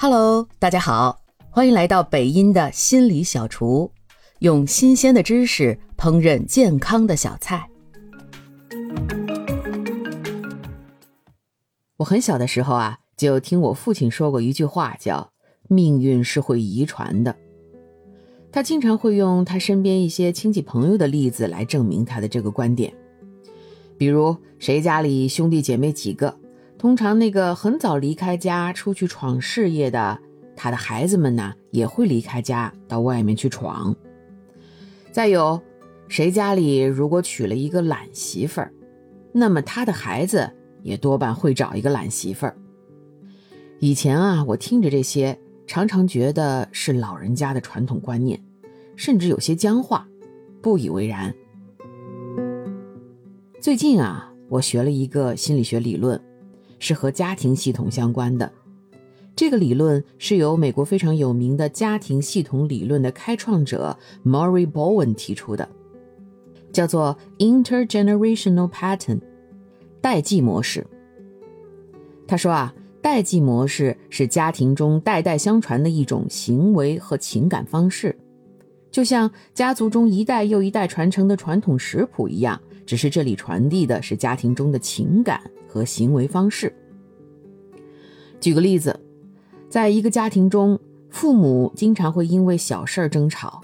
Hello，大家好，欢迎来到北音的心理小厨，用新鲜的知识烹饪健康的小菜。我很小的时候啊，就听我父亲说过一句话，叫“命运是会遗传的”。他经常会用他身边一些亲戚朋友的例子来证明他的这个观点。比如，谁家里兄弟姐妹几个？通常那个很早离开家出去闯事业的，他的孩子们呢也会离开家到外面去闯。再有，谁家里如果娶了一个懒媳妇儿，那么他的孩子也多半会找一个懒媳妇儿。以前啊，我听着这些，常常觉得是老人家的传统观念，甚至有些僵化，不以为然。最近啊，我学了一个心理学理论。是和家庭系统相关的。这个理论是由美国非常有名的家庭系统理论的开创者 Murray Bowen 提出的，叫做 intergenerational pattern 代际模式。他说啊，代际模式是家庭中代代相传的一种行为和情感方式，就像家族中一代又一代传承的传统食谱一样，只是这里传递的是家庭中的情感。和行为方式。举个例子，在一个家庭中，父母经常会因为小事儿争吵，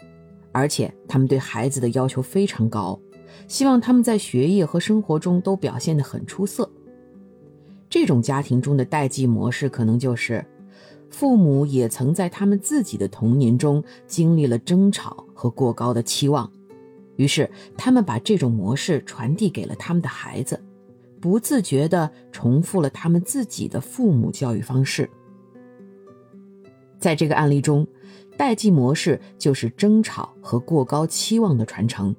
而且他们对孩子的要求非常高，希望他们在学业和生活中都表现得很出色。这种家庭中的代际模式，可能就是父母也曾在他们自己的童年中经历了争吵和过高的期望，于是他们把这种模式传递给了他们的孩子。不自觉地重复了他们自己的父母教育方式。在这个案例中，代际模式就是争吵和过高期望的传承。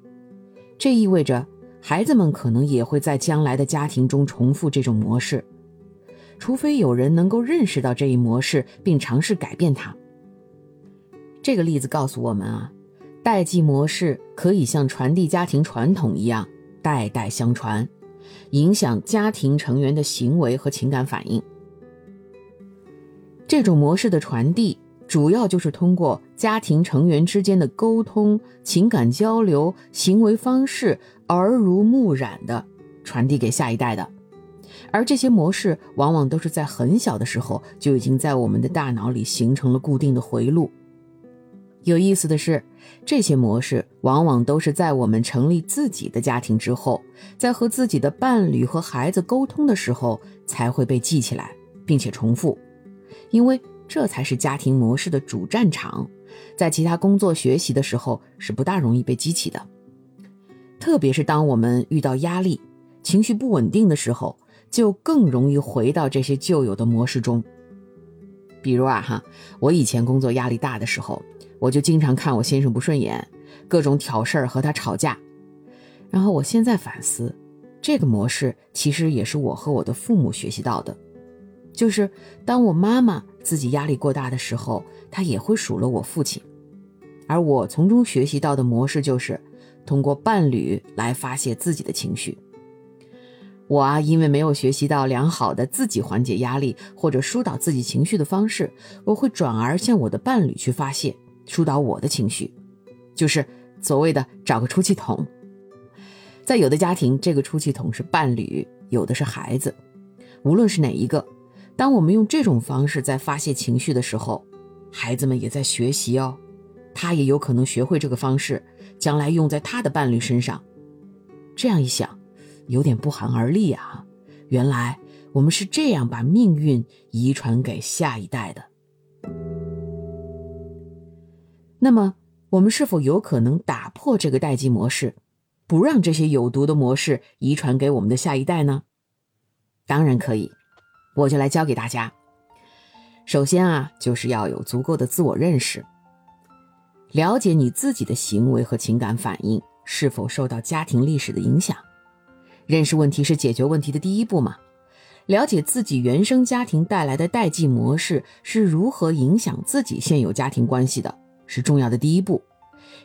这意味着孩子们可能也会在将来的家庭中重复这种模式，除非有人能够认识到这一模式并尝试改变它。这个例子告诉我们啊，代际模式可以像传递家庭传统一样代代相传。影响家庭成员的行为和情感反应。这种模式的传递，主要就是通过家庭成员之间的沟通、情感交流、行为方式，耳濡目染的传递给下一代的。而这些模式，往往都是在很小的时候就已经在我们的大脑里形成了固定的回路。有意思的是，这些模式往往都是在我们成立自己的家庭之后，在和自己的伴侣和孩子沟通的时候才会被记起来，并且重复，因为这才是家庭模式的主战场，在其他工作学习的时候是不大容易被激起的。特别是当我们遇到压力、情绪不稳定的时候，就更容易回到这些旧有的模式中。比如啊哈，我以前工作压力大的时候。我就经常看我先生不顺眼，各种挑事儿和他吵架。然后我现在反思，这个模式其实也是我和我的父母学习到的。就是当我妈妈自己压力过大的时候，她也会数落我父亲，而我从中学习到的模式就是通过伴侣来发泄自己的情绪。我啊，因为没有学习到良好的自己缓解压力或者疏导自己情绪的方式，我会转而向我的伴侣去发泄。疏导我的情绪，就是所谓的找个出气筒。在有的家庭，这个出气筒是伴侣，有的是孩子。无论是哪一个，当我们用这种方式在发泄情绪的时候，孩子们也在学习哦。他也有可能学会这个方式，将来用在他的伴侣身上。这样一想，有点不寒而栗啊！原来我们是这样把命运遗传给下一代的。那么，我们是否有可能打破这个代际模式，不让这些有毒的模式遗传给我们的下一代呢？当然可以，我就来教给大家。首先啊，就是要有足够的自我认识，了解你自己的行为和情感反应是否受到家庭历史的影响。认识问题是解决问题的第一步嘛？了解自己原生家庭带来的代际模式是如何影响自己现有家庭关系的。是重要的第一步，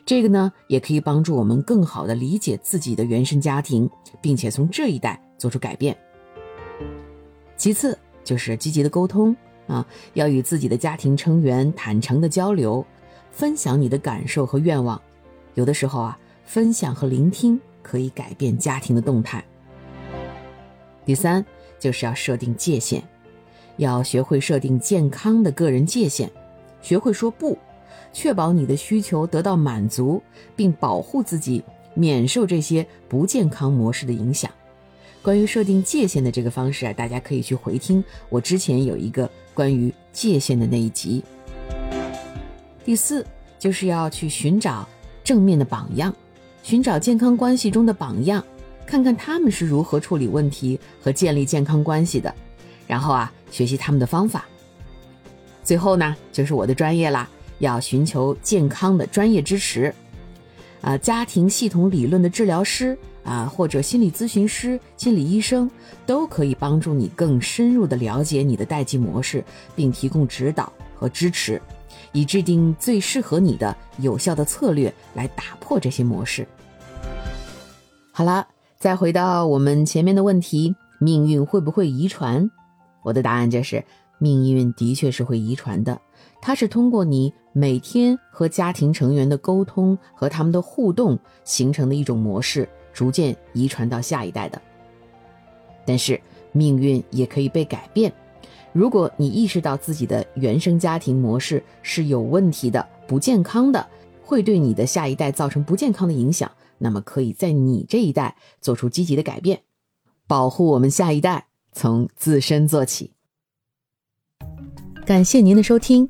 这个呢也可以帮助我们更好的理解自己的原生家庭，并且从这一代做出改变。其次就是积极的沟通啊，要与自己的家庭成员坦诚的交流，分享你的感受和愿望。有的时候啊，分享和聆听可以改变家庭的动态。第三，就是要设定界限，要学会设定健康的个人界限，学会说不，确保你的需求得到满足，并保护自己免受这些不健康模式的影响。关于设定界限的这个方式啊，大家可以去回听我之前有一个关于界限的那一集。第四，就是要去寻找正面的榜样，寻找健康关系中的榜样。看看他们是如何处理问题和建立健康关系的，然后啊，学习他们的方法。最后呢，就是我的专业啦，要寻求健康的专业支持。啊，家庭系统理论的治疗师啊，或者心理咨询师、心理医生，都可以帮助你更深入的了解你的代际模式，并提供指导和支持，以制定最适合你的有效的策略来打破这些模式。好了。再回到我们前面的问题，命运会不会遗传？我的答案就是，命运的确是会遗传的。它是通过你每天和家庭成员的沟通和他们的互动形成的一种模式，逐渐遗传到下一代的。但是命运也可以被改变。如果你意识到自己的原生家庭模式是有问题的、不健康的，会对你的下一代造成不健康的影响。那么可以在你这一代做出积极的改变，保护我们下一代，从自身做起。感谢您的收听，